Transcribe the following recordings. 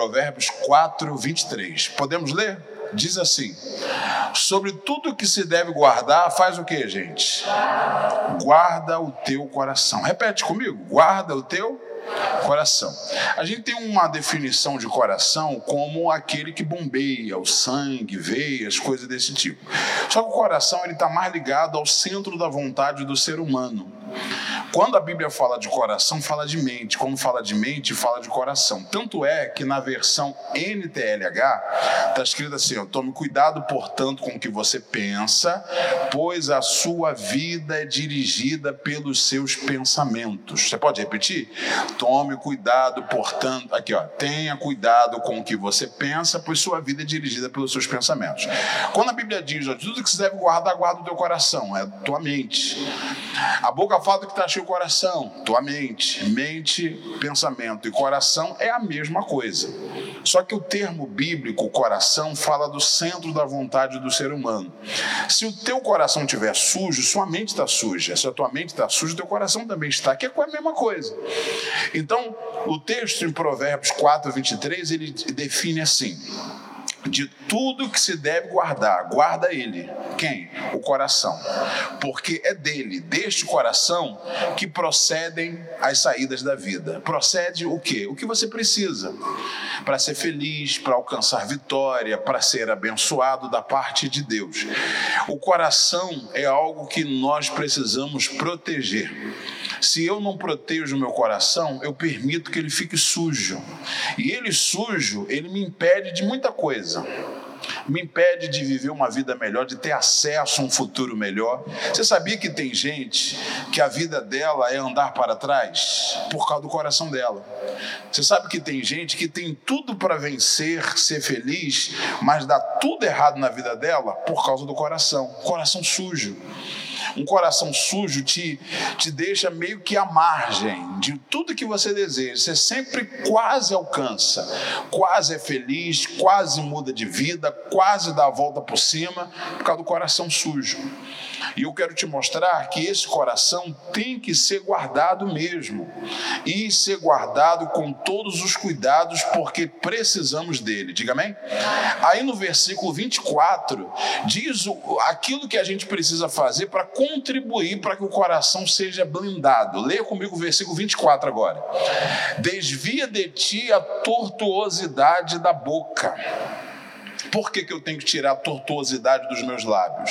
Provérbios 4, 23. Podemos ler? Diz assim: Sobre tudo que se deve guardar, faz o que, gente? Guarda o teu coração. Repete comigo: guarda o teu coração. A gente tem uma definição de coração como aquele que bombeia o sangue, veias, coisas desse tipo. Só que o coração ele está mais ligado ao centro da vontade do ser humano. Quando a Bíblia fala de coração, fala de mente. Quando fala de mente, fala de coração. Tanto é que na versão NTLH está escrito assim: tome cuidado, portanto, com o que você pensa, pois a sua vida é dirigida pelos seus pensamentos. Você pode repetir? Tome cuidado, portanto, aqui ó, tenha cuidado com o que você pensa, pois sua vida é dirigida pelos seus pensamentos. Quando a Bíblia diz, ó, tudo que você deve guardar, guarda o teu coração, é a tua mente. A boca fala do que está cheio o coração, tua mente. Mente, pensamento e coração é a mesma coisa. Só que o termo bíblico, coração, fala do centro da vontade do ser humano. Se o teu coração estiver sujo, sua mente está suja. Se a tua mente está suja, teu coração também está, que é a mesma coisa. Então, o texto em Provérbios 4, 23, ele define assim de tudo que se deve guardar, guarda ele. Quem? O coração. Porque é dele, deste coração, que procedem as saídas da vida. Procede o quê? O que você precisa para ser feliz, para alcançar vitória, para ser abençoado da parte de Deus. O coração é algo que nós precisamos proteger. Se eu não protejo o meu coração, eu permito que ele fique sujo. E ele sujo, ele me impede de muita coisa me impede de viver uma vida melhor, de ter acesso a um futuro melhor. Você sabia que tem gente que a vida dela é andar para trás por causa do coração dela? Você sabe que tem gente que tem tudo para vencer, ser feliz, mas dá tudo errado na vida dela por causa do coração coração sujo. Um coração sujo te, te deixa meio que à margem de tudo que você deseja. Você sempre quase alcança, quase é feliz, quase muda de vida, quase dá a volta por cima por causa do coração sujo. E eu quero te mostrar que esse coração tem que ser guardado mesmo. E ser guardado com todos os cuidados, porque precisamos dele. Diga amém? Aí no versículo 24, diz aquilo que a gente precisa fazer para contribuir para que o coração seja blindado. Leia comigo o versículo 24 agora. Desvia de ti a tortuosidade da boca por que, que eu tenho que tirar a tortuosidade dos meus lábios?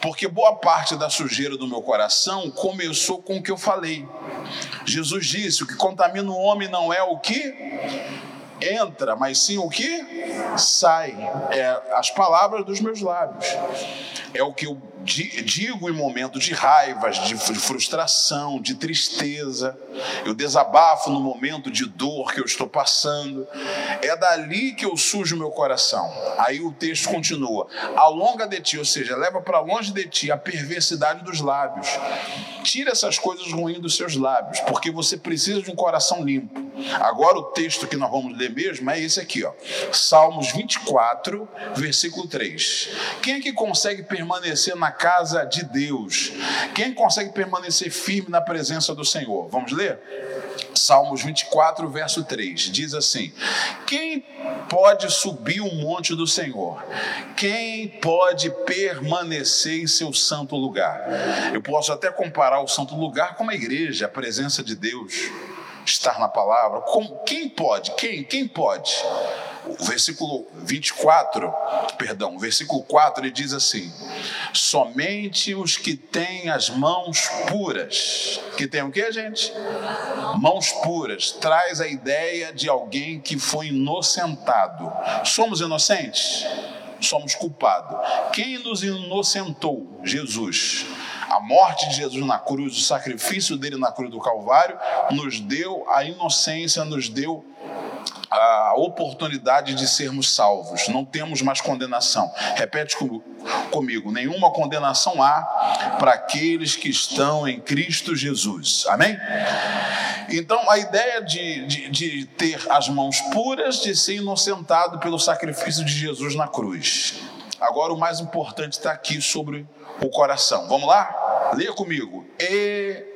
Porque boa parte da sujeira do meu coração começou com o que eu falei. Jesus disse: o que contamina o homem não é o que entra, mas sim o que sai. É as palavras dos meus lábios. É o que eu digo em momentos de raivas, de frustração, de tristeza. Eu desabafo no momento de dor que eu estou passando. É dali que eu sujo meu coração. Aí o texto continua: alonga de ti, ou seja, leva para longe de ti a perversidade dos lábios. Tira essas coisas ruins dos seus lábios, porque você precisa de um coração limpo. Agora o texto que nós vamos ler mesmo é esse aqui, ó. Salmos 24, versículo 3. Quem é que consegue permanecer na casa de Deus? Quem consegue permanecer firme na presença do Senhor? Vamos ler? Salmos 24, verso 3, diz assim: Quem pode subir o monte do Senhor? Quem pode permanecer em seu santo lugar? Eu posso até comparar o santo lugar com a igreja, a presença de Deus estar na palavra. Como, quem pode? Quem? Quem pode? O versículo 24, perdão, o versículo 4, ele diz assim: Somente os que têm as mãos puras, que tem o que, gente? Mãos puras, traz a ideia de alguém que foi inocentado. Somos inocentes? Somos culpados. Quem nos inocentou? Jesus. A morte de Jesus na cruz, o sacrifício dele na cruz do Calvário, nos deu a inocência, nos deu a oportunidade de sermos salvos. Não temos mais condenação. Repete comigo: nenhuma condenação há para aqueles que estão em Cristo Jesus. Amém? Então, a ideia de, de, de ter as mãos puras, de ser inocentado pelo sacrifício de Jesus na cruz. Agora, o mais importante está aqui sobre o coração. Vamos lá? Leia comigo. E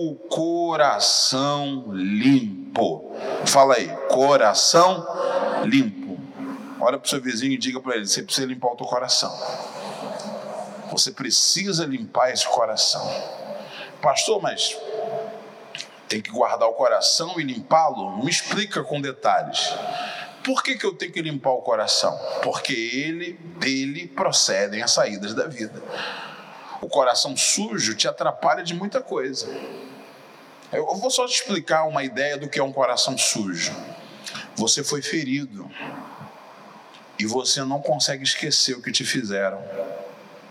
o coração limpo. Fala aí, coração limpo. Olha para o seu vizinho e diga para ele: você precisa limpar o teu coração. Você precisa limpar esse coração. Pastor, mas tem que guardar o coração e limpá-lo? Me explica com detalhes. Por que, que eu tenho que limpar o coração? Porque ele, dele procedem as saídas da vida. O coração sujo te atrapalha de muita coisa. Eu vou só te explicar uma ideia do que é um coração sujo. Você foi ferido e você não consegue esquecer o que te fizeram.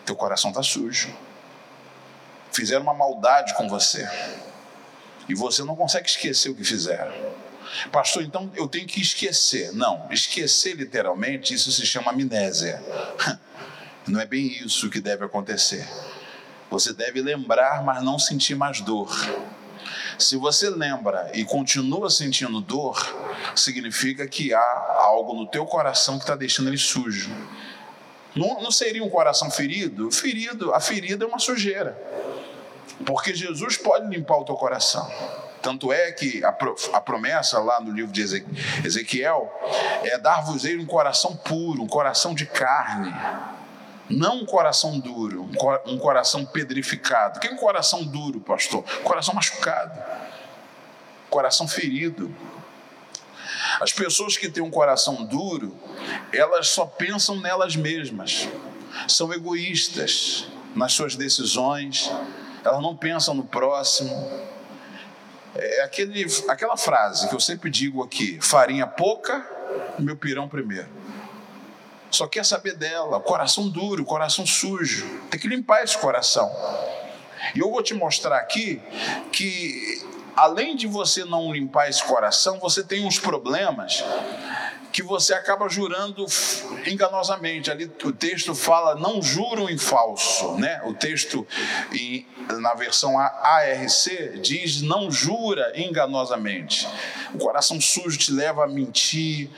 Teu coração está sujo. Fizeram uma maldade com você e você não consegue esquecer o que fizeram. Pastor, então eu tenho que esquecer. Não, esquecer literalmente, isso se chama amnésia. Não é bem isso que deve acontecer. Você deve lembrar, mas não sentir mais dor. Se você lembra e continua sentindo dor, significa que há algo no teu coração que está deixando ele sujo. Não, não seria um coração ferido? Ferido, a ferida é uma sujeira. Porque Jesus pode limpar o teu coração. Tanto é que a, a promessa lá no livro de Ezequiel é dar-vos-ei um coração puro, um coração de carne não um coração duro, um coração pedrificado. O que é um coração duro, pastor? Coração machucado, coração ferido. As pessoas que têm um coração duro, elas só pensam nelas mesmas, são egoístas nas suas decisões, elas não pensam no próximo. É aquele, aquela frase que eu sempre digo aqui: farinha pouca, meu pirão primeiro só quer saber dela, coração duro, coração sujo. Tem que limpar esse coração. E eu vou te mostrar aqui que, além de você não limpar esse coração, você tem uns problemas que você acaba jurando enganosamente. Ali o texto fala não juram em falso, né? O texto em, na versão ARC diz não jura enganosamente. O coração sujo te leva a mentir.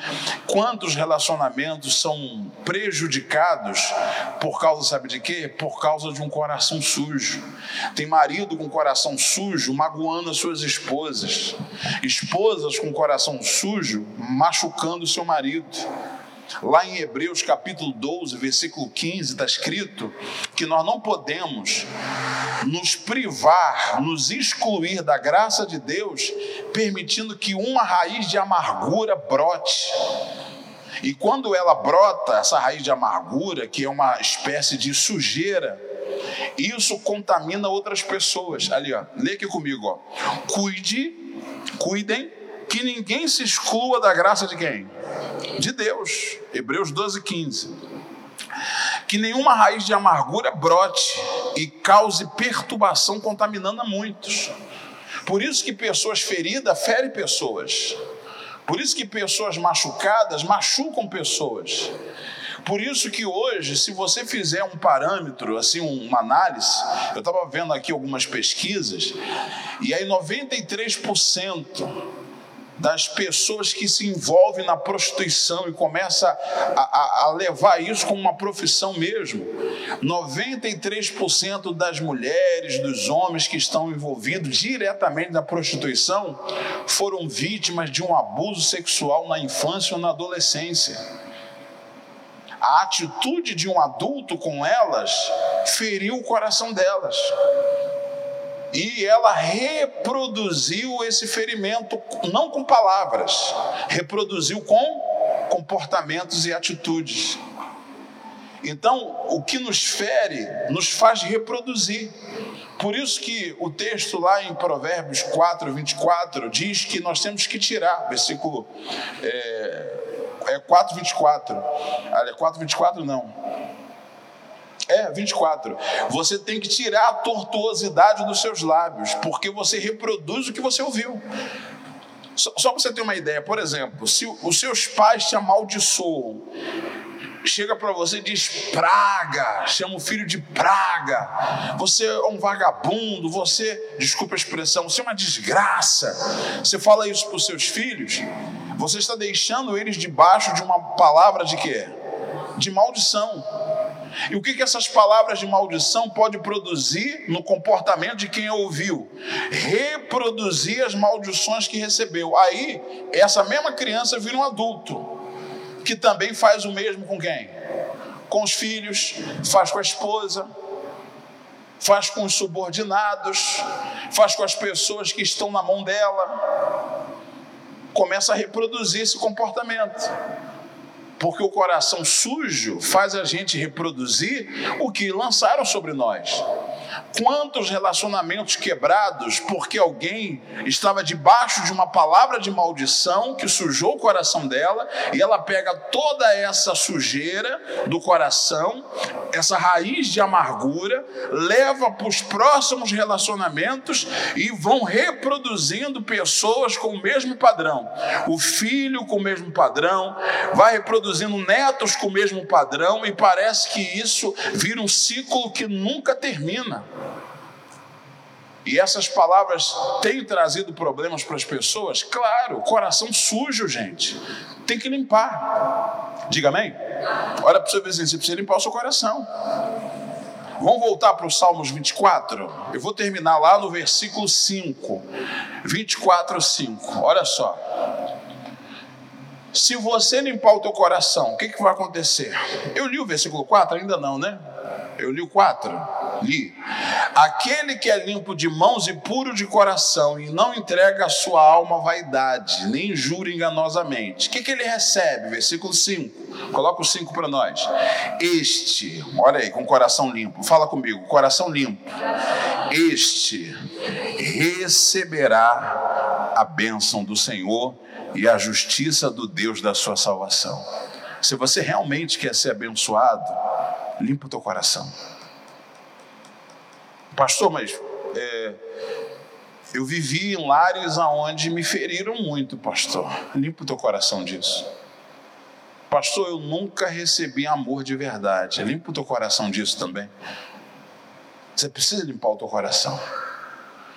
Quantos relacionamentos são prejudicados por causa, sabe de quê? Por causa de um coração sujo. Tem marido com coração sujo magoando as suas esposas, esposas com coração sujo machucando o seu marido. Lá em Hebreus capítulo 12, versículo 15, está escrito que nós não podemos nos privar, nos excluir da graça de Deus, permitindo que uma raiz de amargura brote. E quando ela brota, essa raiz de amargura, que é uma espécie de sujeira, isso contamina outras pessoas. Ali, ó, lê aqui comigo, ó. Cuide, cuidem que ninguém se exclua da graça de quem? De Deus. Hebreus 12, 15. Que nenhuma raiz de amargura brote e cause perturbação, contaminando a muitos. Por isso que pessoas feridas ferem pessoas. Por isso que pessoas machucadas machucam pessoas. Por isso que hoje, se você fizer um parâmetro, assim, uma análise, eu estava vendo aqui algumas pesquisas, e aí 93% das pessoas que se envolvem na prostituição e começa a, a, a levar isso como uma profissão mesmo. 93% das mulheres, dos homens que estão envolvidos diretamente na prostituição foram vítimas de um abuso sexual na infância ou na adolescência. A atitude de um adulto com elas feriu o coração delas. E ela reproduziu esse ferimento, não com palavras, reproduziu com comportamentos e atitudes. Então, o que nos fere nos faz reproduzir. Por isso que o texto lá em Provérbios 4, 24 diz que nós temos que tirar, versículo é, é 4, 24. Olha, 4, 24 não. É, 24. Você tem que tirar a tortuosidade dos seus lábios, porque você reproduz o que você ouviu. Só, só para você ter uma ideia, por exemplo, se os seus pais te amaldiçoam, chega para você e diz praga, chama o filho de praga, você é um vagabundo, você, desculpa a expressão, você é uma desgraça. Você fala isso para os seus filhos, você está deixando eles debaixo de uma palavra de quê? De maldição. E o que, que essas palavras de maldição podem produzir no comportamento de quem ouviu? Reproduzir as maldições que recebeu. Aí, essa mesma criança vira um adulto. que também faz o mesmo com quem? Com os filhos, faz com a esposa, faz com os subordinados, faz com as pessoas que estão na mão dela. Começa a reproduzir esse comportamento. Porque o coração sujo faz a gente reproduzir o que lançaram sobre nós. Quantos relacionamentos quebrados porque alguém estava debaixo de uma palavra de maldição que sujou o coração dela e ela pega toda essa sujeira do coração, essa raiz de amargura, leva para os próximos relacionamentos e vão reproduzindo pessoas com o mesmo padrão. O filho com o mesmo padrão, vai reproduzindo netos com o mesmo padrão e parece que isso vira um ciclo que nunca termina. E essas palavras têm trazido problemas para as pessoas? Claro, coração sujo, gente. Tem que limpar. Diga amém? Olha para o seu vizinho, você precisa limpar o seu coração. Vamos voltar para o Salmos 24? Eu vou terminar lá no versículo 5. 24, 5. Olha só. Se você limpar o teu coração, o que, que vai acontecer? Eu li o versículo 4? Ainda não, né? Eu li o 4 li. Aquele que é limpo de mãos e puro de coração e não entrega a sua alma à vaidade, nem jura enganosamente. O que, que ele recebe? Versículo 5. Coloca o 5 para nós. Este, olha aí, com coração limpo. Fala comigo, coração limpo. Este receberá a bênção do Senhor e a justiça do Deus da sua salvação. Se você realmente quer ser abençoado, limpa o teu coração. Pastor, mas é, eu vivi em lares aonde me feriram muito, pastor. Limpa o teu coração disso. Pastor, eu nunca recebi amor de verdade. Limpa o teu coração disso também. Você precisa limpar o teu coração.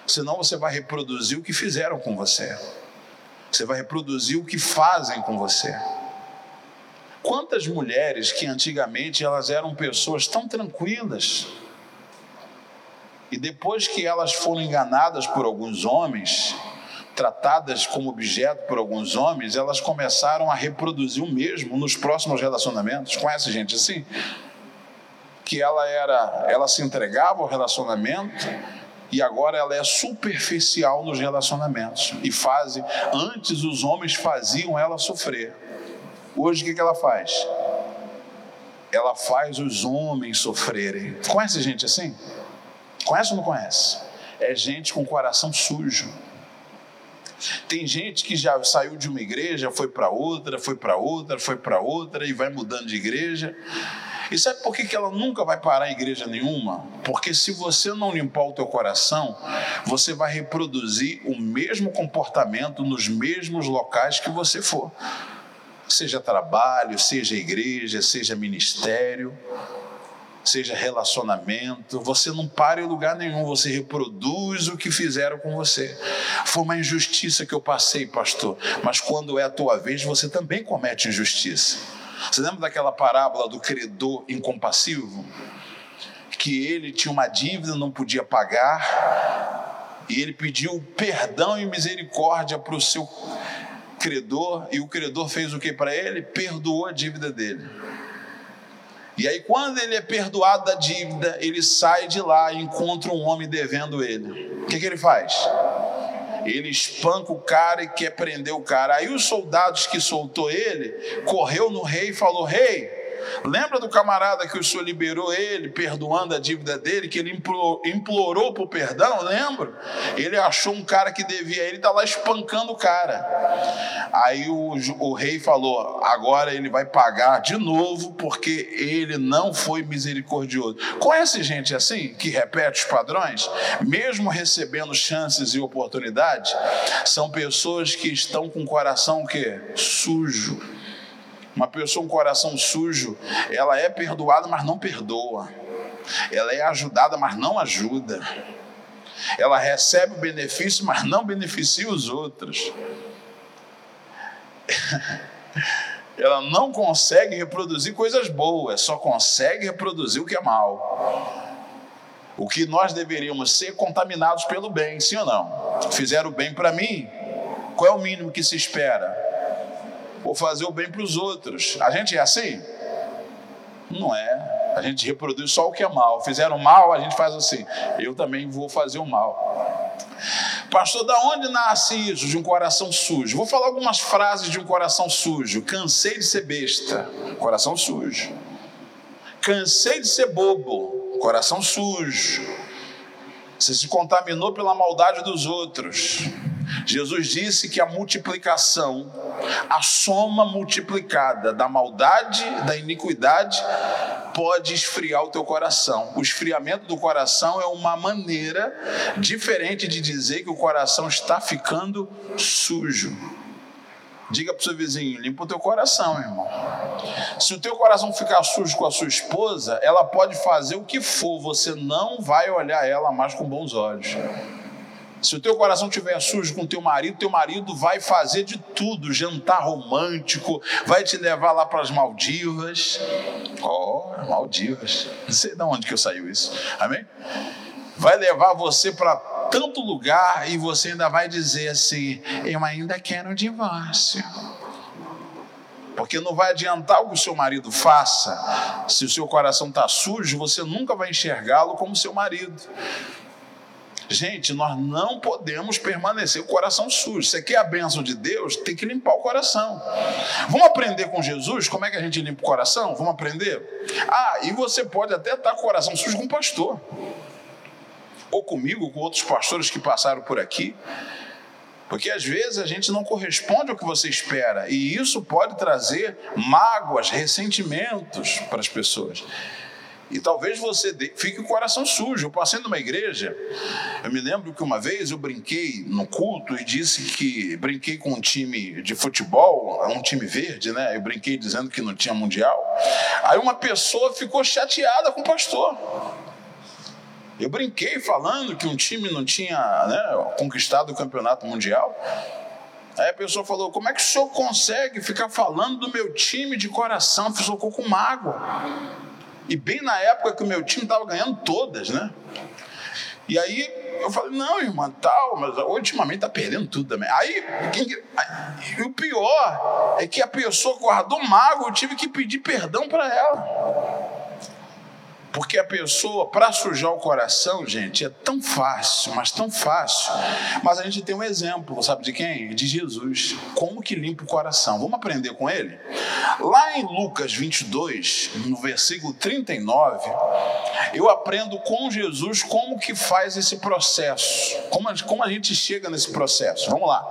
Senão você vai reproduzir o que fizeram com você. Você vai reproduzir o que fazem com você. Quantas mulheres que antigamente elas eram pessoas tão tranquilas, e depois que elas foram enganadas por alguns homens, tratadas como objeto por alguns homens, elas começaram a reproduzir o mesmo nos próximos relacionamentos. Conhece gente assim? Que ela era, ela se entregava ao relacionamento e agora ela é superficial nos relacionamentos e faz, antes os homens faziam ela sofrer. Hoje o que, que ela faz? Ela faz os homens sofrerem. Conhece gente assim? Conhece ou não conhece? É gente com coração sujo. Tem gente que já saiu de uma igreja, foi para outra, foi para outra, foi para outra e vai mudando de igreja. E sabe por que, que ela nunca vai parar em igreja nenhuma? Porque se você não limpar o teu coração, você vai reproduzir o mesmo comportamento nos mesmos locais que você for. Seja trabalho, seja igreja, seja ministério seja relacionamento, você não para em lugar nenhum, você reproduz o que fizeram com você. Foi uma injustiça que eu passei, pastor, mas quando é a tua vez, você também comete injustiça. Você lembra daquela parábola do credor incompassivo? Que ele tinha uma dívida, não podia pagar, e ele pediu perdão e misericórdia para o seu credor, e o credor fez o que para ele? Perdoou a dívida dele. E aí, quando ele é perdoado da dívida, ele sai de lá e encontra um homem devendo ele. O que, que ele faz? Ele espanca o cara e quer prender o cara. Aí os soldados que soltou ele correu no rei e falou: Rei, Lembra do camarada que o senhor liberou ele, perdoando a dívida dele, que ele implorou por perdão? Lembra? Ele achou um cara que devia, ele está lá espancando o cara. Aí o, o rei falou: agora ele vai pagar de novo, porque ele não foi misericordioso. Conhece gente assim, que repete os padrões, mesmo recebendo chances e oportunidades? São pessoas que estão com o coração que sujo uma pessoa com coração sujo, ela é perdoada, mas não perdoa. Ela é ajudada, mas não ajuda. Ela recebe o benefício, mas não beneficia os outros. ela não consegue reproduzir coisas boas, só consegue reproduzir o que é mal. O que nós deveríamos ser contaminados pelo bem, sim ou não? Fizeram o bem para mim, qual é o mínimo que se espera? Vou fazer o bem para os outros. A gente é assim? Não é. A gente reproduz só o que é mal. Fizeram mal, a gente faz assim. Eu também vou fazer o mal. Pastor, da onde nasce isso? De um coração sujo. Vou falar algumas frases de um coração sujo. Cansei de ser besta. Coração sujo. Cansei de ser bobo. Coração sujo. Você se contaminou pela maldade dos outros. Jesus disse que a multiplicação, a soma multiplicada da maldade, da iniquidade, pode esfriar o teu coração. O esfriamento do coração é uma maneira diferente de dizer que o coração está ficando sujo. Diga para o seu vizinho, limpa o teu coração, irmão. Se o teu coração ficar sujo com a sua esposa, ela pode fazer o que for, você não vai olhar ela mais com bons olhos. Se o teu coração estiver sujo com teu marido, teu marido vai fazer de tudo, jantar romântico, vai te levar lá para as Maldivas. Oh, Maldivas. Não sei de onde que eu saiu isso. Amém? Vai levar você para tanto lugar e você ainda vai dizer assim: Eu ainda quero um divórcio. Porque não vai adiantar o que o seu marido faça, se o seu coração está sujo, você nunca vai enxergá-lo como seu marido. Gente, nós não podemos permanecer com o coração sujo. Você quer a bênção de Deus, tem que limpar o coração. Vamos aprender com Jesus como é que a gente limpa o coração? Vamos aprender? Ah, e você pode até estar com o coração sujo com um pastor. Ou comigo, com outros pastores que passaram por aqui. Porque às vezes a gente não corresponde ao que você espera. E isso pode trazer mágoas, ressentimentos para as pessoas. E talvez você fique o coração sujo. Eu passei numa igreja, eu me lembro que uma vez eu brinquei no culto e disse que brinquei com um time de futebol, um time verde, né? Eu brinquei dizendo que não tinha mundial. Aí uma pessoa ficou chateada com o pastor. Eu brinquei falando que um time não tinha né, conquistado o campeonato mundial. Aí a pessoa falou: Como é que o senhor consegue ficar falando do meu time de coração? Ficou com mágoa. E bem na época que o meu time estava ganhando todas, né? E aí eu falei, não, irmã, tal, mas ultimamente está perdendo tudo também. Aí, e o pior é que a pessoa guardou mágoa, eu tive que pedir perdão para ela. Porque a pessoa, para sujar o coração, gente, é tão fácil, mas tão fácil. Mas a gente tem um exemplo, sabe de quem? De Jesus. Como que limpa o coração? Vamos aprender com ele? Lá em Lucas 22, no versículo 39, eu aprendo com Jesus como que faz esse processo. Como a, gente chega nesse processo. Vamos lá.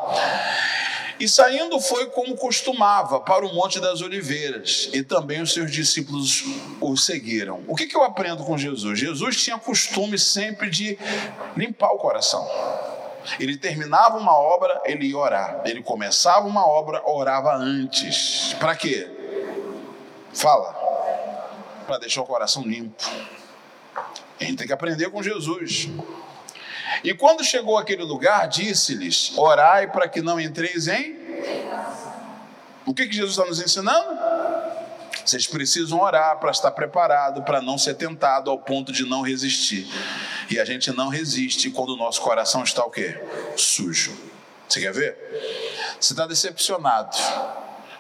E saindo foi como costumava para o Monte das Oliveiras, e também os seus discípulos o seguiram. O que, que eu aprendo com Jesus? Jesus tinha costume sempre de limpar o coração. Ele terminava uma obra, ele ia orar. Ele começava uma obra, orava antes. Para quê? Fala. Para deixar o coração limpo. A gente tem que aprender com Jesus. E quando chegou àquele lugar, disse-lhes: Orai para que não entreis em. O que, que Jesus está nos ensinando? Vocês precisam orar para estar preparado, para não ser tentado ao ponto de não resistir. E a gente não resiste quando o nosso coração está o quê? Sujo. Você quer ver? Você está decepcionado.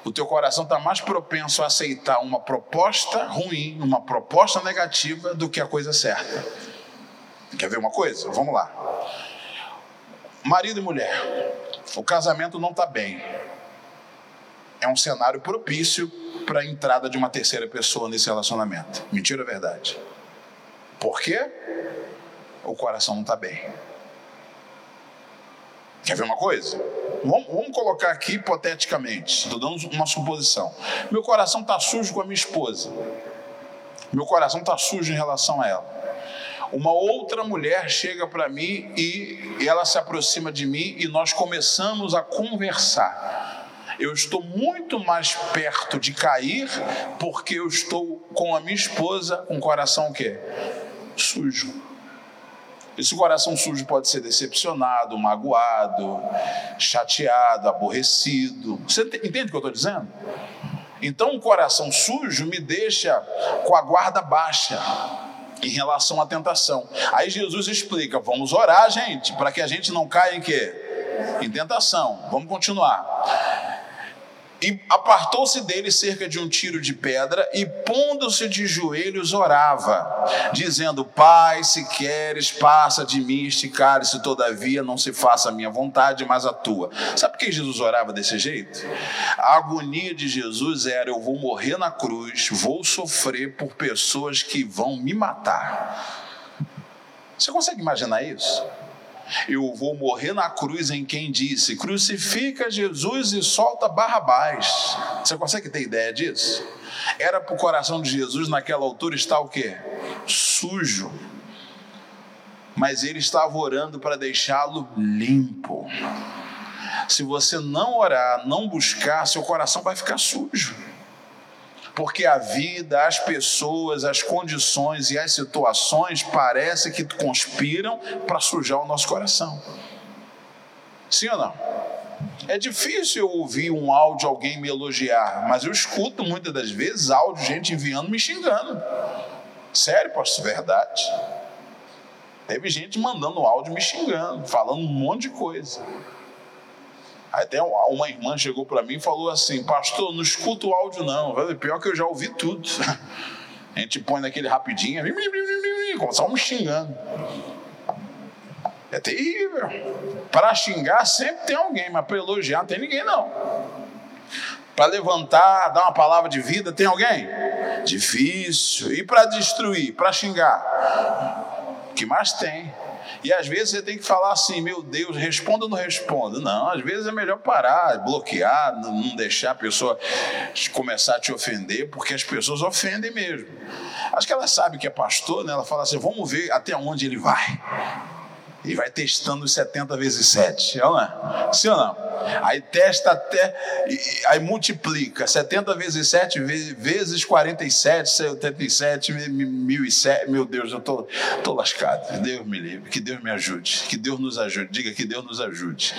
O teu coração está mais propenso a aceitar uma proposta ruim, uma proposta negativa, do que a coisa certa. Quer ver uma coisa? Vamos lá. Marido e mulher, o casamento não está bem. É um cenário propício para a entrada de uma terceira pessoa nesse relacionamento. Mentira ou verdade? Por quê? O coração não está bem. Quer ver uma coisa? Vamos, vamos colocar aqui hipoteticamente, estou dando uma suposição. Meu coração está sujo com a minha esposa. Meu coração está sujo em relação a ela uma outra mulher chega para mim e ela se aproxima de mim e nós começamos a conversar. Eu estou muito mais perto de cair porque eu estou com a minha esposa o coração o quê? Sujo. Esse coração sujo pode ser decepcionado, magoado, chateado, aborrecido. Você entende o que eu estou dizendo? Então, um coração sujo me deixa com a guarda baixa em relação à tentação. Aí Jesus explica: vamos orar, gente, para que a gente não caia em quê? Em tentação. Vamos continuar. E apartou-se dele cerca de um tiro de pedra e, pondo-se de joelhos, orava, dizendo: Pai, se queres, passa de mim este cálice, todavia não se faça a minha vontade, mas a tua. Sabe por que Jesus orava desse jeito? A agonia de Jesus era: Eu vou morrer na cruz, vou sofrer por pessoas que vão me matar. Você consegue imaginar isso? Eu vou morrer na cruz em quem disse: crucifica Jesus e solta Barrabás. Você consegue ter ideia disso? Era para o coração de Jesus naquela altura estar o quê? Sujo. Mas ele estava orando para deixá-lo limpo. Se você não orar, não buscar, seu coração vai ficar sujo porque a vida, as pessoas, as condições e as situações parece que conspiram para sujar o nosso coração. Sim ou não? É difícil eu ouvir um áudio alguém me elogiar, mas eu escuto muitas das vezes áudio gente enviando me xingando. Sério, pastor, verdade. Teve gente mandando áudio me xingando, falando um monte de coisa. Até uma irmã chegou para mim e falou assim: Pastor, não escuta o áudio, não. Pior que eu já ouvi tudo. A gente põe naquele rapidinho, começava me xingando. É terrível. Para xingar sempre tem alguém, mas para elogiar não tem ninguém, não. Para levantar, dar uma palavra de vida, tem alguém? Difícil. E para destruir, para xingar? O que mais tem? E às vezes você tem que falar assim: meu Deus, responda ou não responda? Não, às vezes é melhor parar, bloquear, não deixar a pessoa começar a te ofender, porque as pessoas ofendem mesmo. Acho que ela sabe que é pastor, né? ela fala assim: vamos ver até onde ele vai e vai testando 70 vezes 7. É não é? Sim ou não? Aí testa até, aí multiplica 70 vezes 7 vezes 47, 77, 1007. Meu Deus, eu tô, tô lascado. Deus me livre, que Deus me ajude, que Deus nos ajude. Diga que Deus nos ajude.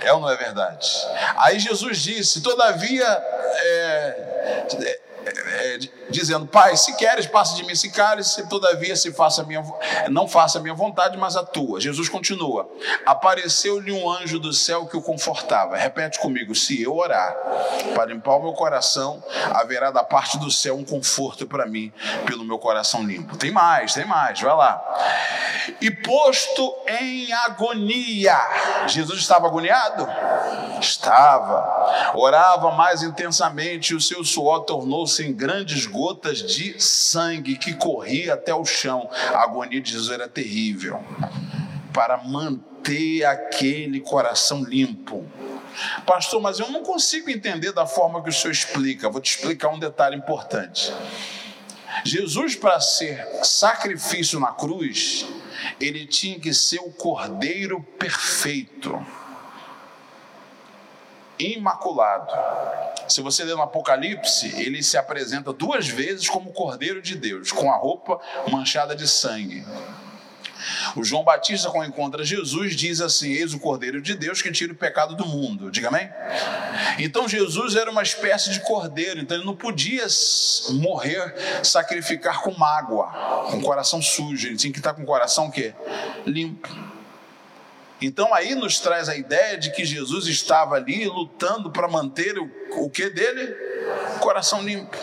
É ou não é verdade? Aí Jesus disse: Todavia, é, é é, dizendo: Pai, se queres, passa de mim esse cálice, todavia se faça minha, não faça a minha vontade, mas a tua. Jesus continua: Apareceu-lhe um anjo do céu que o confortava. Repete comigo: Se eu orar para limpar o meu coração, haverá da parte do céu um conforto para mim, pelo meu coração limpo. Tem mais, tem mais, vai lá. E posto em agonia, Jesus estava agoniado? Estava. Orava mais intensamente, e o seu suor tornou-se em grandes gotas de sangue que corria até o chão. A agonia de Jesus era terrível. Para manter aquele coração limpo. Pastor, mas eu não consigo entender da forma que o senhor explica. Vou te explicar um detalhe importante. Jesus, para ser sacrifício na cruz, ele tinha que ser o cordeiro perfeito imaculado. Se você ler no Apocalipse, ele se apresenta duas vezes como Cordeiro de Deus, com a roupa manchada de sangue. O João Batista, quando encontra Jesus, diz assim: Eis o Cordeiro de Deus que tira o pecado do mundo. Diga amém? Então Jesus era uma espécie de cordeiro, então ele não podia morrer, sacrificar com mágoa, com coração sujo. Ele tinha que estar com o coração o quê? Limpo. Então aí nos traz a ideia de que Jesus estava ali lutando para manter o, o que dele? Coração limpo.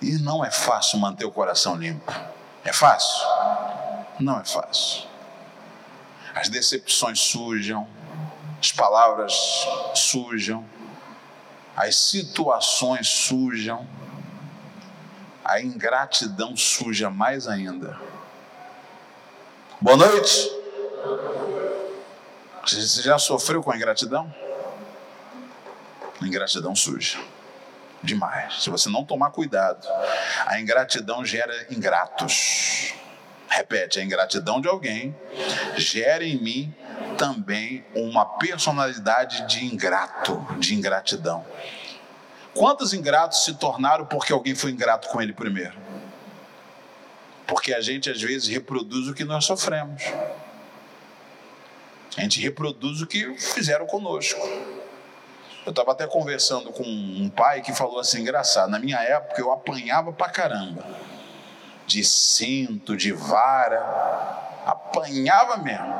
E não é fácil manter o coração limpo. É fácil? Não é fácil. As decepções sujam, as palavras sujam, as situações sujam, a ingratidão suja mais ainda. Boa noite. Você já sofreu com a ingratidão? ingratidão suja. Demais. Se você não tomar cuidado, a ingratidão gera ingratos. Repete, a ingratidão de alguém gera em mim também uma personalidade de ingrato, de ingratidão. Quantos ingratos se tornaram porque alguém foi ingrato com ele primeiro? Porque a gente às vezes reproduz o que nós sofremos. A gente reproduz o que fizeram conosco. Eu estava até conversando com um pai que falou assim: engraçado, na minha época eu apanhava pra caramba. De cinto, de vara, apanhava mesmo.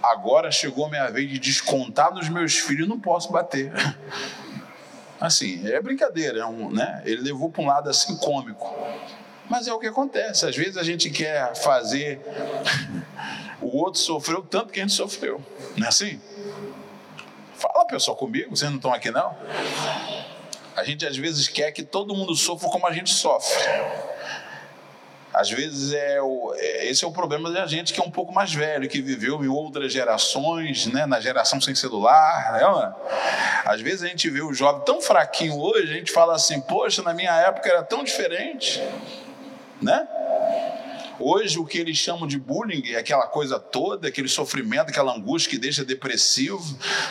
Agora chegou a minha vez de descontar nos meus filhos, não posso bater. Assim, é brincadeira, é um, né? Ele levou para um lado assim cômico. Mas é o que acontece. Às vezes a gente quer fazer o outro sofreu tanto que a gente sofreu. Não é assim? Fala, pessoal, comigo. Vocês não estão aqui, não? A gente às vezes quer que todo mundo sofra como a gente sofre. Às vezes é, o, é, esse é o problema da gente que é um pouco mais velho, que viveu em outras gerações, né, na geração sem celular. Né? Às vezes a gente vê o jovem tão fraquinho hoje, a gente fala assim: Poxa, na minha época era tão diferente. Né? Hoje, o que eles chamam de bullying é aquela coisa toda, aquele sofrimento, aquela angústia que deixa depressivo.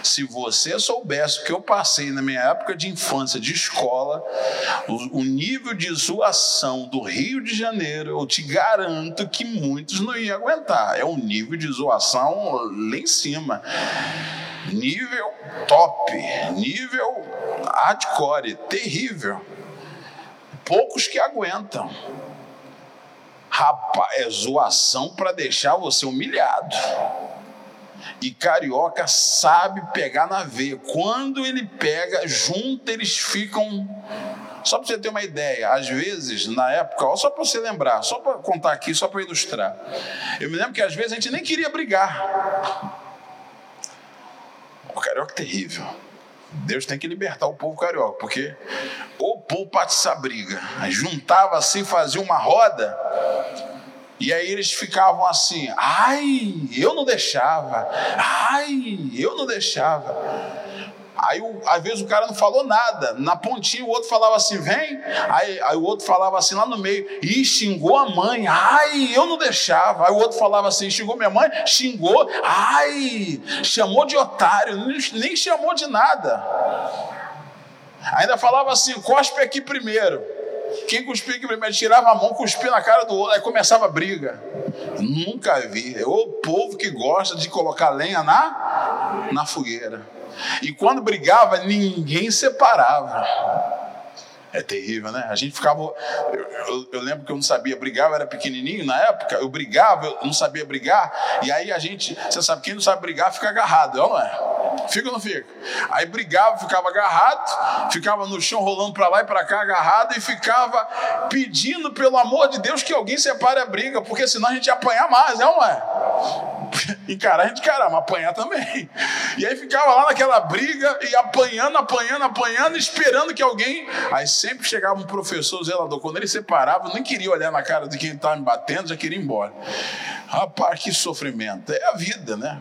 Se você soubesse o que eu passei na minha época de infância, de escola, o, o nível de zoação do Rio de Janeiro, eu te garanto que muitos não iam aguentar. É um nível de zoação lá em cima. Nível top, nível hardcore, terrível. Poucos que aguentam. Rapaz, é zoação para deixar você humilhado. E carioca sabe pegar na veia. Quando ele pega, junto eles ficam. Só para você ter uma ideia, às vezes, na época, ó, só para você lembrar, só para contar aqui, só para ilustrar. Eu me lembro que às vezes a gente nem queria brigar. O carioca é terrível. Deus tem que libertar o povo carioca, porque o povo parte essa briga. Juntava assim, fazia uma roda, e aí eles ficavam assim: ai, eu não deixava, ai, eu não deixava. Aí, às vezes, o cara não falou nada. Na pontinha, o outro falava assim, vem. Aí, aí, o outro falava assim, lá no meio, e xingou a mãe. Ai, eu não deixava. Aí o outro falava assim, xingou minha mãe, xingou. Ai, chamou de otário, nem chamou de nada. Ainda falava assim, cospe aqui primeiro. Quem cuspia aqui primeiro, tirava a mão, cuspia na cara do outro, aí começava a briga. Nunca vi. É o povo que gosta de colocar lenha na, na fogueira. E quando brigava, ninguém separava. É terrível, né? A gente ficava. Eu, eu, eu, lembro que eu não sabia brigar, eu era pequenininho na época, eu brigava, eu não sabia brigar, e aí a gente, você sabe, quem não sabe brigar fica agarrado, não é? Fica ou não fica? Aí brigava, ficava agarrado, ficava no chão rolando para lá e para cá agarrado e ficava pedindo pelo amor de Deus que alguém separe a briga, porque senão a gente ia apanhar mais, não é? Encarar a gente encarar, mas apanhar também. E aí ficava lá naquela briga e apanhando, apanhando, apanhando, esperando que alguém. Aí sempre chegava um professor zelador. Quando ele separava, nem queria olhar na cara de quem estava me batendo, já queria ir embora. Rapaz, que sofrimento. É a vida, né?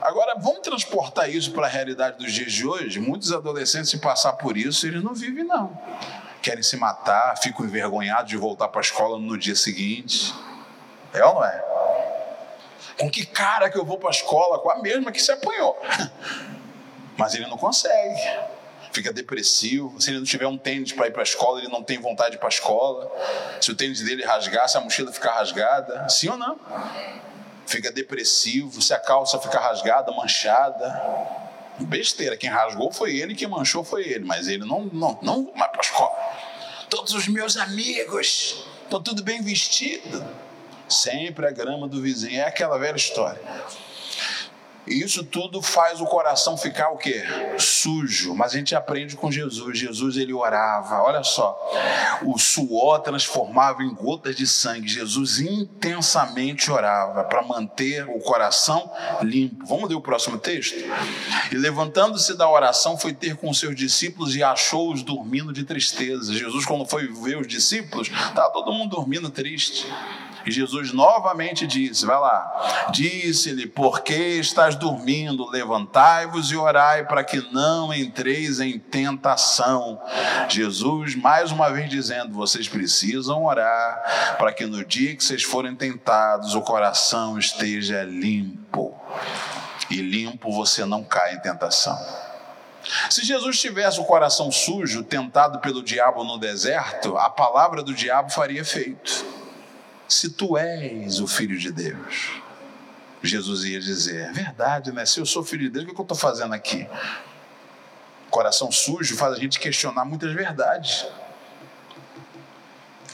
Agora, vamos transportar isso para a realidade dos dias de hoje? Muitos adolescentes, se passar por isso, eles não vivem, não. Querem se matar, ficam envergonhados de voltar para a escola no dia seguinte. É ou não é? Com que cara que eu vou para a escola? Com a mesma que se apanhou. Mas ele não consegue. Fica depressivo. Se ele não tiver um tênis para ir para a escola, ele não tem vontade para a escola. Se o tênis dele rasgar, se a mochila ficar rasgada. Sim ou não? fica depressivo, se a calça fica rasgada, manchada. Besteira, quem rasgou foi ele, quem manchou foi ele, mas ele não, não, não vai para a escola. Todos os meus amigos estão tudo bem vestido. Sempre a grama do vizinho, é aquela velha história. E isso tudo faz o coração ficar o quê? Sujo. Mas a gente aprende com Jesus. Jesus ele orava. Olha só. O suor transformava em gotas de sangue. Jesus intensamente orava para manter o coração limpo. Vamos ler o próximo texto? E levantando-se da oração, foi ter com seus discípulos e achou-os dormindo de tristeza. Jesus, quando foi ver os discípulos, estava todo mundo dormindo triste. E Jesus novamente disse: Vai lá, disse-lhe: Por que estás dormindo? Levantai-vos e orai para que não entreis em tentação. Jesus, mais uma vez, dizendo: Vocês precisam orar para que no dia que vocês forem tentados, o coração esteja limpo. E limpo você não cai em tentação. Se Jesus tivesse o coração sujo, tentado pelo diabo no deserto, a palavra do diabo faria efeito se tu és o filho de Deus. Jesus ia dizer: é verdade, né? Se eu sou filho de Deus, o que eu estou fazendo aqui? Coração sujo faz a gente questionar muitas verdades.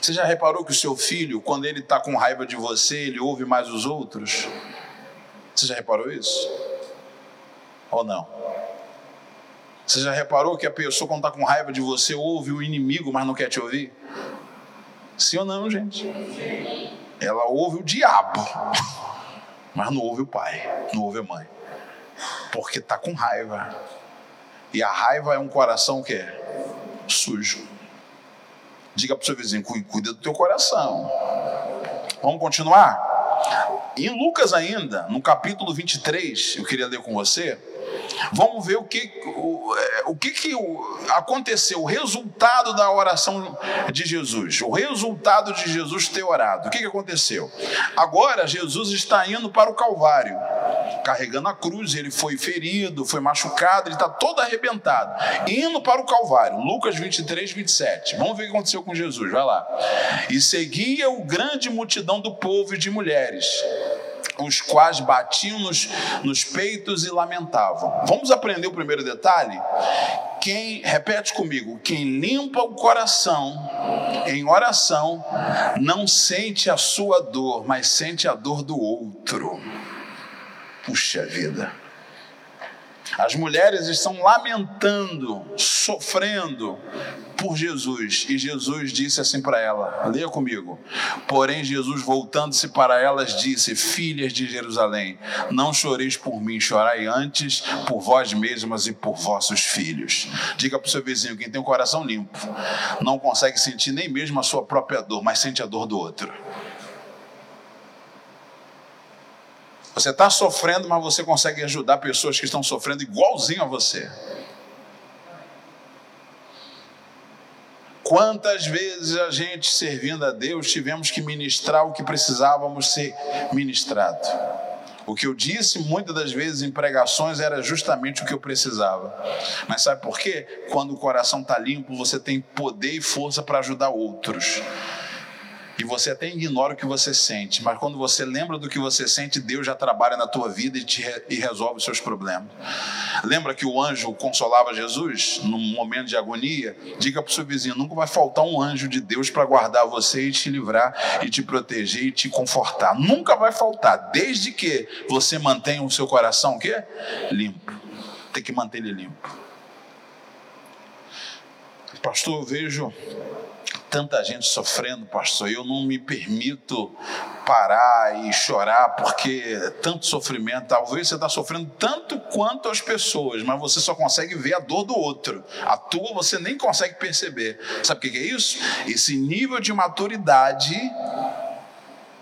Você já reparou que o seu filho, quando ele está com raiva de você, ele ouve mais os outros? Você já reparou isso? Ou não? Você já reparou que a pessoa, quando está com raiva de você, ouve o inimigo, mas não quer te ouvir? Sim ou não, gente? Ela ouve o diabo, mas não ouve o pai, não ouve a mãe. Porque está com raiva. E a raiva é um coração que é sujo. Diga para o seu vizinho, cuida do teu coração. Vamos continuar? Em Lucas ainda, no capítulo 23, eu queria ler com você, Vamos ver o que, o, é, o que, que aconteceu, o resultado da oração de Jesus, o resultado de Jesus ter orado. O que, que aconteceu? Agora Jesus está indo para o Calvário, carregando a cruz, ele foi ferido, foi machucado, ele está todo arrebentado, indo para o Calvário. Lucas 23, 27. Vamos ver o que aconteceu com Jesus, vai lá. E seguia o grande multidão do povo e de mulheres os quais batiam nos, nos peitos e lamentavam. Vamos aprender o primeiro detalhe? Quem, repete comigo, quem limpa o coração em oração não sente a sua dor, mas sente a dor do outro. Puxa vida. As mulheres estão lamentando, sofrendo por Jesus. E Jesus disse assim para ela: leia comigo. Porém, Jesus, voltando-se para elas, disse: Filhas de Jerusalém, não choreis por mim, chorai antes por vós mesmas e por vossos filhos. Diga para o seu vizinho: quem tem o coração limpo não consegue sentir nem mesmo a sua própria dor, mas sente a dor do outro. Você está sofrendo, mas você consegue ajudar pessoas que estão sofrendo igualzinho a você. Quantas vezes a gente, servindo a Deus, tivemos que ministrar o que precisávamos ser ministrado? O que eu disse muitas das vezes em pregações era justamente o que eu precisava. Mas sabe por quê? Quando o coração está limpo, você tem poder e força para ajudar outros. E você até ignora o que você sente, mas quando você lembra do que você sente, Deus já trabalha na tua vida e, te, e resolve os seus problemas. Lembra que o anjo consolava Jesus num momento de agonia? Diga para o seu vizinho: nunca vai faltar um anjo de Deus para guardar você e te livrar e te proteger e te confortar. Nunca vai faltar, desde que você mantenha o seu coração o quê? limpo. Tem que manter ele limpo. Pastor, eu vejo tanta gente sofrendo, pastor, eu não me permito parar e chorar porque tanto sofrimento. Talvez você está sofrendo tanto quanto as pessoas, mas você só consegue ver a dor do outro. A tua você nem consegue perceber. Sabe o que é isso? Esse nível de maturidade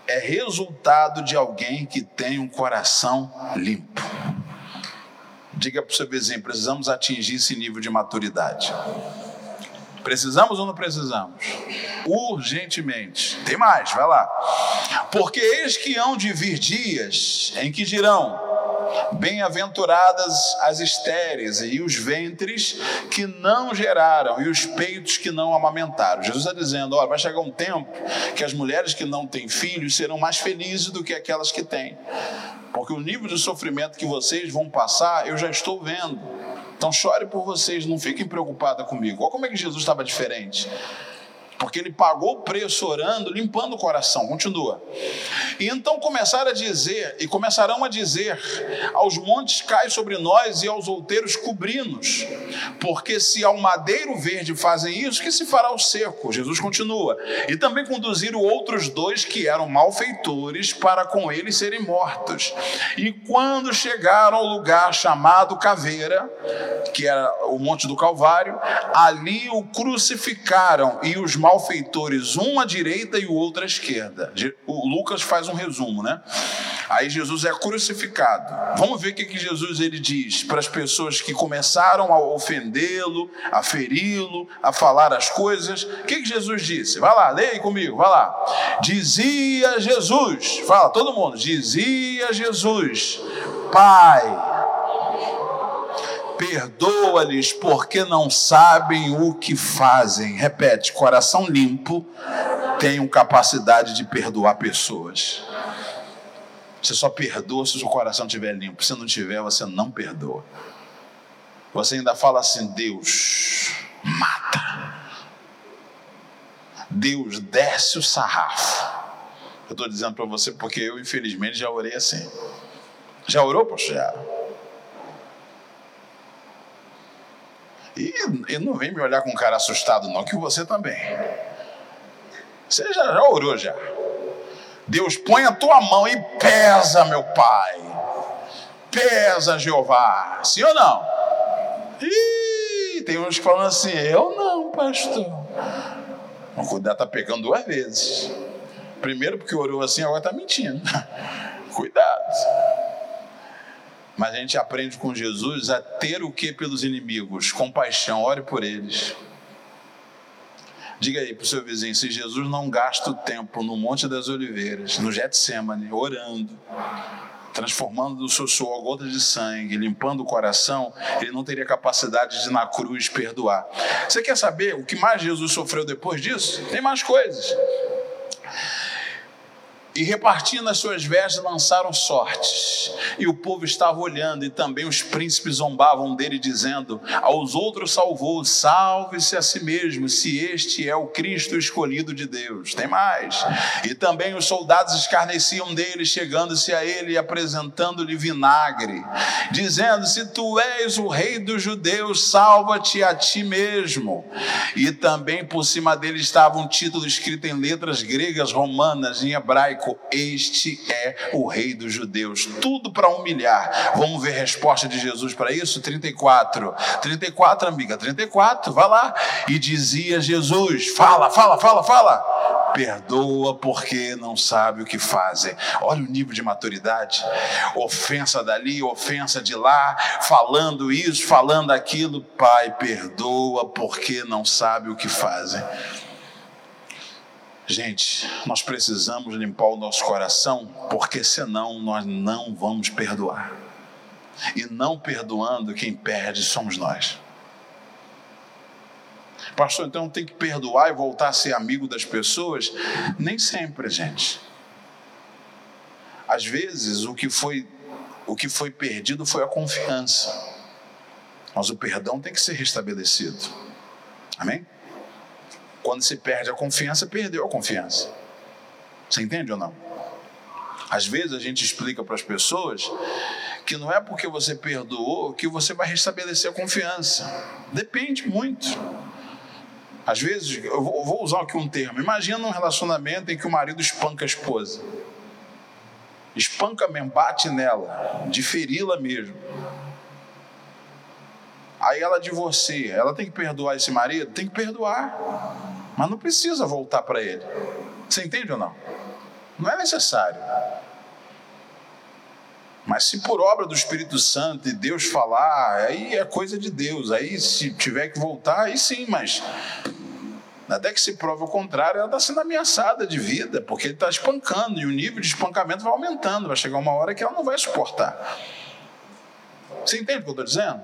é resultado de alguém que tem um coração limpo. Diga para o seu vizinho: precisamos atingir esse nível de maturidade. Precisamos ou não precisamos? Urgentemente. Tem mais, vai lá. Porque eis que hão de vir dias em que dirão: Bem-aventuradas as estéreis e os ventres que não geraram e os peitos que não amamentaram. Jesus está dizendo: olha, vai chegar um tempo que as mulheres que não têm filhos serão mais felizes do que aquelas que têm. Porque o nível de sofrimento que vocês vão passar, eu já estou vendo. Então chore por vocês, não fiquem preocupados comigo. Olha como é que Jesus estava diferente porque ele pagou o preço orando, limpando o coração. Continua. E então começaram a dizer, e começarão a dizer: aos montes cai sobre nós e aos outeiros cobri-nos. Porque se ao madeiro verde fazem isso, que se fará ao seco? Jesus continua. E também conduziram outros dois que eram malfeitores para com eles serem mortos. E quando chegaram ao lugar chamado Caveira, que era o Monte do Calvário, ali o crucificaram e os malfeitores, um à direita e o outro à esquerda. O Lucas faz um resumo, né? Aí Jesus é crucificado. Vamos ver o que, que Jesus ele diz para as pessoas que começaram a ofendê-lo, a feri-lo, a falar as coisas. O que, que Jesus disse? Vai lá, leia comigo, vai lá. Dizia Jesus, fala todo mundo, dizia Jesus, Pai perdoa-lhes porque não sabem o que fazem. Repete, coração limpo tem capacidade de perdoar pessoas. Você só perdoa se o seu coração estiver limpo. Se não tiver, você não perdoa. Você ainda fala assim: Deus mata. Deus desce o sarrafo. Eu estou dizendo para você porque eu, infelizmente, já orei assim. Já orou, poxa? Já. E, e não vem me olhar com cara assustado, não, que você também. Você já, já orou já. Deus, põe a tua mão e pesa, meu pai. Pesa, Jeová. Sim ou não? Ih, tem uns que falam assim, eu não, pastor. Mas cuidado, tá pegando duas vezes. Primeiro porque orou assim, agora tá mentindo. cuidado. Mas a gente aprende com Jesus a ter o que pelos inimigos? Compaixão, ore por eles. Diga aí para o seu vizinho: se Jesus não gasta o tempo no Monte das Oliveiras, no Getsemane, orando, transformando do seu suor gotas de sangue, limpando o coração, ele não teria capacidade de na cruz perdoar. Você quer saber o que mais Jesus sofreu depois disso? Tem mais coisas. E repartindo as suas vestes, lançaram sortes. E o povo estava olhando, e também os príncipes zombavam dele, dizendo: Aos outros salvou, salve-se a si mesmo, se este é o Cristo escolhido de Deus. Tem mais. E também os soldados escarneciam dele, chegando-se a ele e apresentando-lhe vinagre, dizendo: Se tu és o rei dos judeus, salva-te a ti mesmo. E também por cima dele estava um título escrito em letras gregas, romanas, em hebraico este é o rei dos judeus. Tudo para humilhar. Vamos ver a resposta de Jesus para isso? 34. 34, amiga, 34, vai lá. E dizia Jesus: Fala, fala, fala, fala. Perdoa porque não sabe o que fazem. Olha o nível de maturidade. Ofensa dali, ofensa de lá, falando isso, falando aquilo. Pai, perdoa porque não sabe o que fazem. Gente, nós precisamos limpar o nosso coração, porque senão nós não vamos perdoar. E não perdoando, quem perde somos nós. Pastor, então tem que perdoar e voltar a ser amigo das pessoas? Nem sempre, gente. Às vezes o que foi o que foi perdido foi a confiança. Mas o perdão tem que ser restabelecido. Amém? Quando se perde a confiança, perdeu a confiança. Você entende ou não? Às vezes a gente explica para as pessoas que não é porque você perdoou que você vai restabelecer a confiança. Depende muito. Às vezes, eu vou usar aqui um termo. Imagina um relacionamento em que o marido espanca a esposa. Espanca mesmo, bate nela, de feri-la mesmo. Aí ela divorcia. Ela tem que perdoar esse marido? Tem que perdoar mas não precisa voltar para ele. Você entende ou não? Não é necessário. Mas se por obra do Espírito Santo e Deus falar, aí é coisa de Deus. Aí se tiver que voltar, aí sim, mas até que se prove o contrário, ela está sendo ameaçada de vida, porque ele está espancando e o nível de espancamento vai aumentando. Vai chegar uma hora que ela não vai suportar. Você entende o que eu estou dizendo?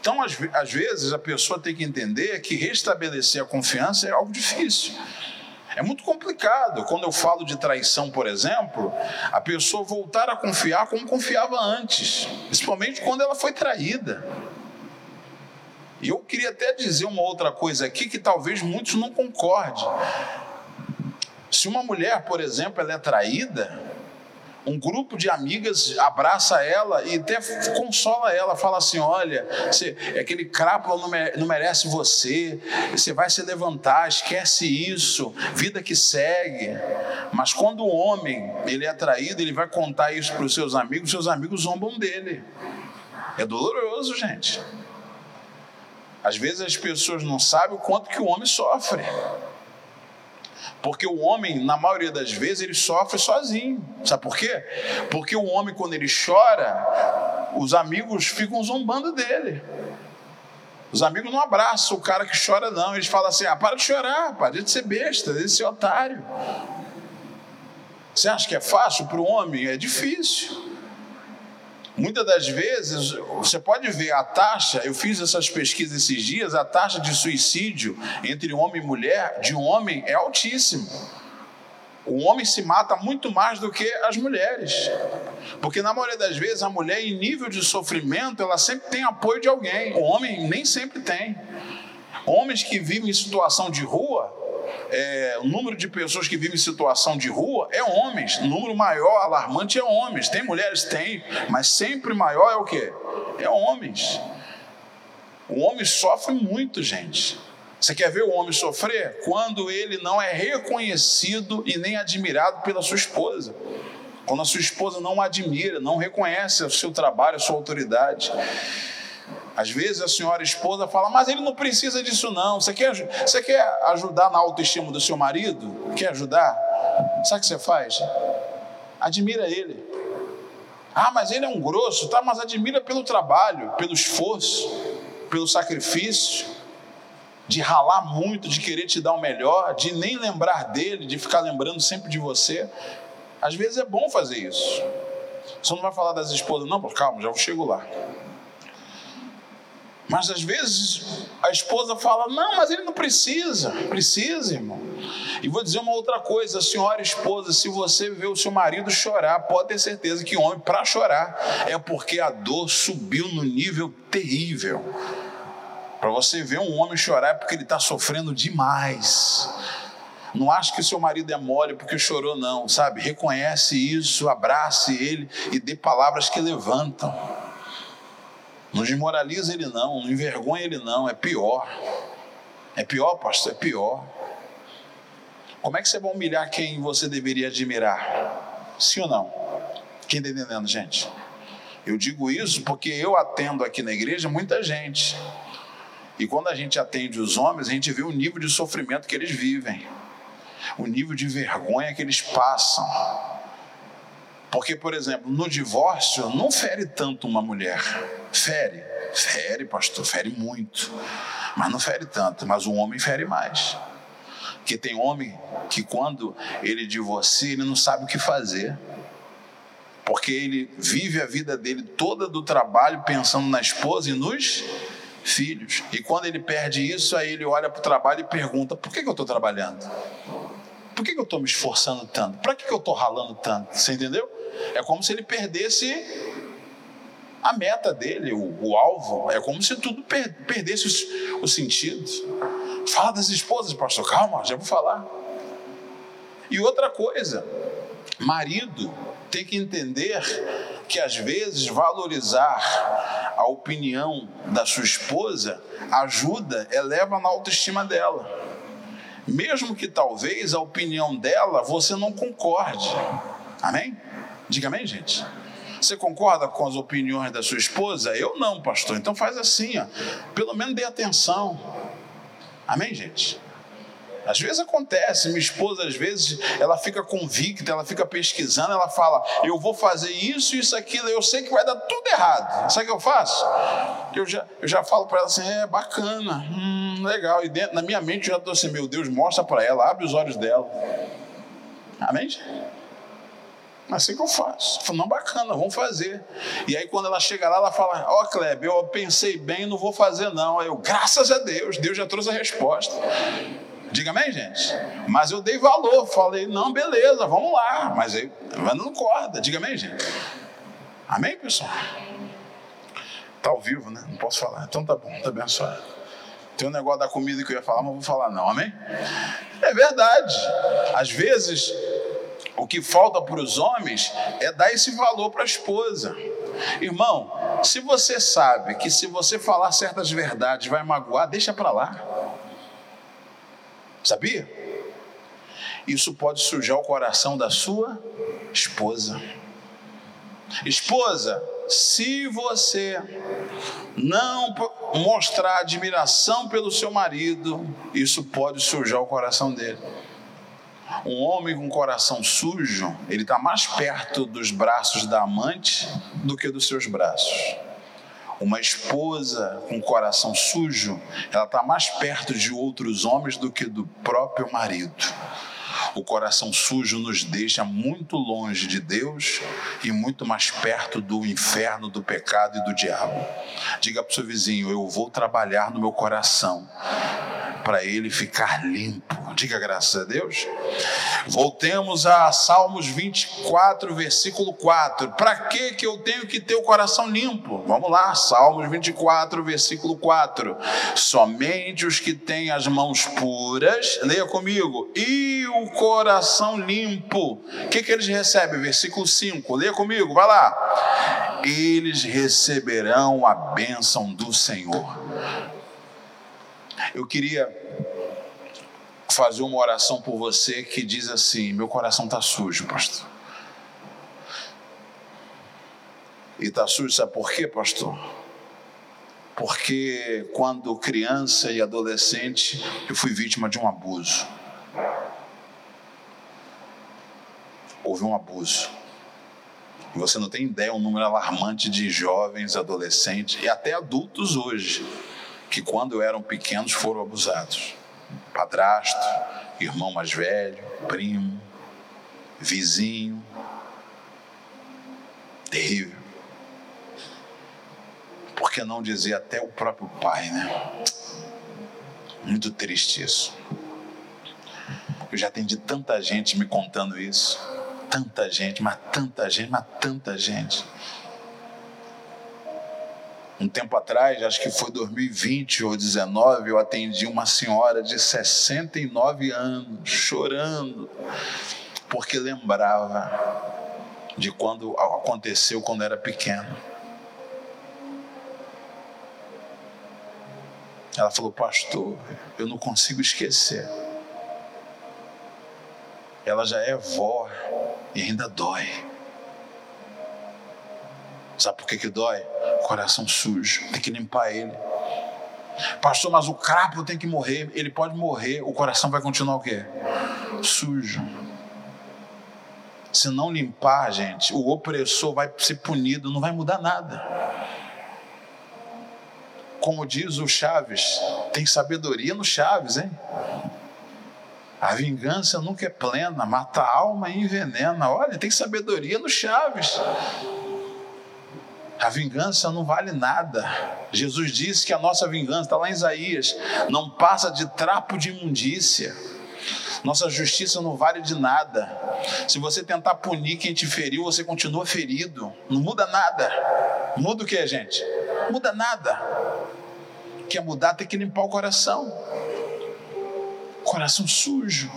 Então, às, às vezes, a pessoa tem que entender que restabelecer a confiança é algo difícil. É muito complicado. Quando eu falo de traição, por exemplo, a pessoa voltar a confiar como confiava antes, principalmente quando ela foi traída. E eu queria até dizer uma outra coisa aqui que talvez muitos não concordem. Se uma mulher, por exemplo, ela é traída, um grupo de amigas abraça ela e até consola ela, fala assim: olha, você, aquele crápula não merece você, você vai se levantar, esquece isso, vida que segue. Mas quando o homem ele é traído, ele vai contar isso para os seus amigos, seus amigos zombam dele. É doloroso, gente. Às vezes as pessoas não sabem o quanto que o homem sofre. Porque o homem, na maioria das vezes, ele sofre sozinho. Sabe por quê? Porque o homem, quando ele chora, os amigos ficam zombando dele. Os amigos não abraçam o cara que chora, não. Eles falam assim: ah, para de chorar, para de ser besta, de ser otário. Você acha que é fácil para o homem? É difícil. Muitas das vezes, você pode ver a taxa, eu fiz essas pesquisas esses dias, a taxa de suicídio entre homem e mulher, de homem, é altíssima. O homem se mata muito mais do que as mulheres. Porque na maioria das vezes a mulher, em nível de sofrimento, ela sempre tem apoio de alguém. O homem nem sempre tem. Homens que vivem em situação de rua, é, o número de pessoas que vivem em situação de rua é homens. O número maior, alarmante, é homens. Tem mulheres? Tem, mas sempre maior é o quê? É homens. O homem sofre muito, gente. Você quer ver o homem sofrer? Quando ele não é reconhecido e nem admirado pela sua esposa. Quando a sua esposa não admira, não reconhece o seu trabalho, a sua autoridade. Às vezes a senhora esposa fala, mas ele não precisa disso não. Você quer, você quer ajudar na autoestima do seu marido? Quer ajudar? Sabe o que você faz? Admira ele. Ah, mas ele é um grosso, tá? Mas admira pelo trabalho, pelo esforço, pelo sacrifício, de ralar muito, de querer te dar o melhor, de nem lembrar dele, de ficar lembrando sempre de você. Às vezes é bom fazer isso. Você não vai falar das esposas, não, calma, já chego lá. Mas às vezes a esposa fala: Não, mas ele não precisa. Precisa, irmão. E vou dizer uma outra coisa, senhora esposa: se você vê o seu marido chorar, pode ter certeza que homem, para chorar, é porque a dor subiu no nível terrível. Para você ver um homem chorar é porque ele está sofrendo demais. Não acho que seu marido é mole porque chorou, não, sabe? Reconhece isso, abrace ele e dê palavras que levantam. Não desmoraliza ele não, não envergonha ele não, é pior. É pior, pastor, é pior. Como é que você vai humilhar quem você deveria admirar? Sim ou não? Quem está entendendo, gente? Eu digo isso porque eu atendo aqui na igreja muita gente. E quando a gente atende os homens, a gente vê o nível de sofrimento que eles vivem, o nível de vergonha que eles passam. Porque, por exemplo, no divórcio não fere tanto uma mulher. Fere, fere, pastor, fere muito. Mas não fere tanto, mas o homem fere mais. Porque tem homem que quando ele divorcia, ele não sabe o que fazer. Porque ele vive a vida dele toda do trabalho pensando na esposa e nos filhos. E quando ele perde isso, aí ele olha para o trabalho e pergunta: por que, que eu estou trabalhando? Por que, que eu estou me esforçando tanto? Para que, que eu estou ralando tanto? Você entendeu? É como se ele perdesse a meta dele, o, o alvo. É como se tudo per, perdesse o, o sentido. Fala das esposas, pastor. Calma, já vou falar. E outra coisa, marido tem que entender que às vezes valorizar a opinião da sua esposa ajuda, eleva na autoestima dela. Mesmo que talvez a opinião dela você não concorde. Amém? Diga amém, gente. Você concorda com as opiniões da sua esposa? Eu não, pastor. Então faz assim, ó. Pelo menos dê atenção. Amém, gente? Às vezes acontece, minha esposa, às vezes, ela fica convicta, ela fica pesquisando, ela fala, eu vou fazer isso, isso, aquilo, eu sei que vai dar tudo errado. Sabe o que eu faço? Eu já, eu já falo para ela assim, é bacana, hum, legal. E dentro, na minha mente eu já estou assim, meu Deus, mostra para ela, abre os olhos dela. Amém? Assim que eu faço. Eu falo, não, bacana, vamos fazer. E aí, quando ela chega lá, ela fala: Ó, oh, Kleber, eu pensei bem, não vou fazer, não. Aí eu, graças a Deus, Deus já trouxe a resposta. Diga amém, gente? Mas eu dei valor, falei: não, beleza, vamos lá. Mas aí, não corda. Diga amém, gente? Amém, pessoal? Está ao vivo, né? Não posso falar. Então tá bom, tá abençoado. Tem um negócio da comida que eu ia falar, mas vou falar não, amém? É verdade. Às vezes o que falta para os homens é dar esse valor para a esposa. Irmão, se você sabe que se você falar certas verdades vai magoar, deixa para lá. Sabia? Isso pode sujar o coração da sua esposa. Esposa, se você não mostrar admiração pelo seu marido, isso pode sujar o coração dele. Um homem com coração sujo, ele está mais perto dos braços da amante do que dos seus braços. Uma esposa com coração sujo, ela está mais perto de outros homens do que do próprio marido. O coração sujo nos deixa muito longe de Deus e muito mais perto do inferno, do pecado e do diabo. Diga para o seu vizinho: Eu vou trabalhar no meu coração para ele ficar limpo. Diga graças a Deus. Voltemos a Salmos 24, versículo 4. Para que que eu tenho que ter o coração limpo? Vamos lá, Salmos 24, versículo 4. Somente os que têm as mãos puras, leia comigo, e o coração limpo. O que que eles recebem? Versículo 5. Leia comigo, vai lá. Eles receberão a bênção do Senhor. Eu queria fazer uma oração por você que diz assim: meu coração está sujo, pastor. E está sujo, sabe por quê, pastor? Porque quando criança e adolescente eu fui vítima de um abuso. Houve um abuso. Você não tem ideia, um número alarmante de jovens, adolescentes e até adultos hoje que quando eram pequenos foram abusados. Padrasto, irmão mais velho, primo, vizinho. Terrível. Por que não dizer até o próprio pai, né? Muito triste isso. Eu já atendi tanta gente me contando isso. Tanta gente, mas tanta gente, mas tanta gente. Um tempo atrás, acho que foi 2020 ou 2019, eu atendi uma senhora de 69 anos, chorando, porque lembrava de quando aconteceu quando era pequeno. Ela falou, pastor, eu não consigo esquecer. Ela já é vó e ainda dói. Sabe por que, que dói? Coração sujo, tem que limpar ele. Pastor, mas o crapo tem que morrer. Ele pode morrer, o coração vai continuar o quê? Sujo. Se não limpar, gente, o opressor vai ser punido, não vai mudar nada. Como diz o Chaves, tem sabedoria no Chaves, hein? A vingança nunca é plena, mata a alma e envenena. Olha, tem sabedoria no Chaves. A vingança não vale nada. Jesus disse que a nossa vingança, está lá em Isaías, não passa de trapo de imundícia. Nossa justiça não vale de nada. Se você tentar punir quem te feriu, você continua ferido. Não muda nada. Muda o que, gente? Muda nada. Quer mudar, tem que limpar o coração. Coração sujo.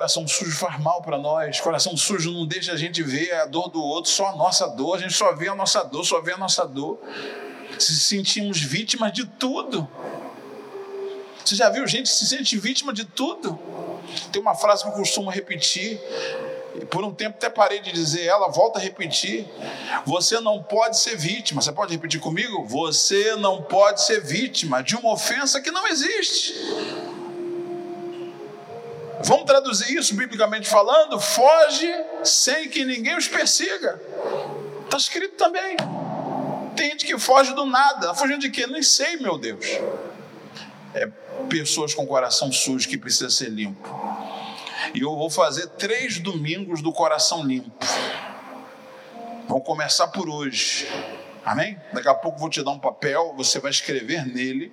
Coração sujo faz mal para nós. Coração sujo não deixa a gente ver a dor do outro, só a nossa dor. A gente só vê a nossa dor, só vê a nossa dor. Se sentimos vítimas de tudo. Você já viu gente se sente vítima de tudo? Tem uma frase que eu costumo repetir. E por um tempo até parei de dizer ela, volta a repetir. Você não pode ser vítima. Você pode repetir comigo? Você não pode ser vítima de uma ofensa que não existe. Vamos traduzir isso biblicamente falando? Foge sem que ninguém os persiga. Está escrito também. Tem gente que foge do nada. Fugindo de quê? Nem sei, meu Deus. É pessoas com coração sujo que precisa ser limpo. E eu vou fazer três domingos do coração limpo. Vamos começar por hoje. Amém? Daqui a pouco vou te dar um papel, você vai escrever nele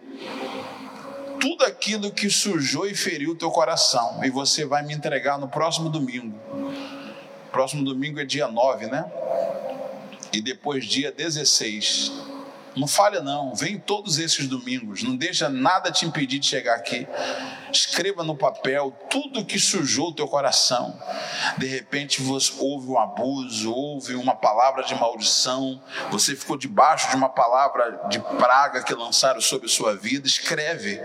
tudo aquilo que sujou e feriu o teu coração. E você vai me entregar no próximo domingo. Próximo domingo é dia 9, né? E depois dia 16. Não falha não, vem todos esses domingos, não deixa nada te impedir de chegar aqui. Escreva no papel tudo que sujou o teu coração. De repente você houve um abuso, houve uma palavra de maldição, você ficou debaixo de uma palavra de praga que lançaram sobre sua vida. Escreve.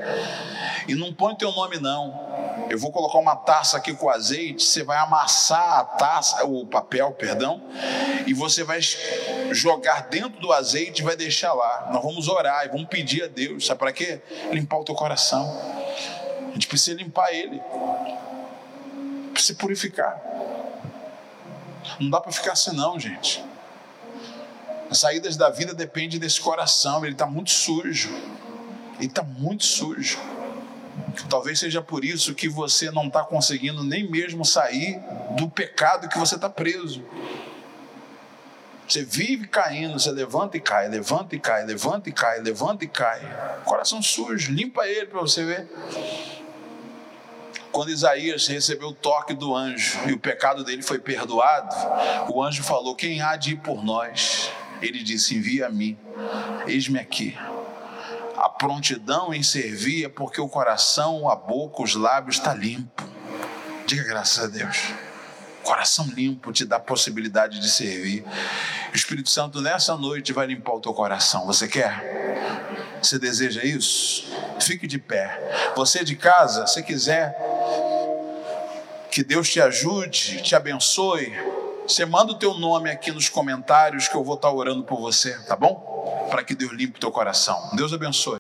E não põe teu nome não. Eu vou colocar uma taça aqui com azeite, você vai amassar a taça, o papel, perdão, e você vai jogar dentro do azeite e vai deixar lá. Nós vamos orar e vamos pedir a Deus, sabe para quê? Limpar o teu coração. A gente precisa limpar ele. Precisa purificar. Não dá para ficar assim não, gente. As saídas da vida dependem desse coração, ele está muito sujo. Ele está muito sujo. Talvez seja por isso que você não está conseguindo nem mesmo sair do pecado que você está preso. Você vive caindo, você levanta e cai, levanta e cai, levanta e cai, levanta e cai. Coração sujo, limpa ele para você ver. Quando Isaías recebeu o toque do anjo e o pecado dele foi perdoado, o anjo falou: Quem há de ir por nós? Ele disse: Envia a mim, eis-me aqui. A prontidão em servir é porque o coração, a boca, os lábios está limpo. Diga graças a Deus. Coração limpo te dá possibilidade de servir. O Espírito Santo nessa noite vai limpar o teu coração. Você quer? Você deseja isso? Fique de pé. Você de casa, se quiser que Deus te ajude, te abençoe, você manda o teu nome aqui nos comentários que eu vou estar orando por você, tá bom? Para que Deus limpe o teu coração. Deus abençoe.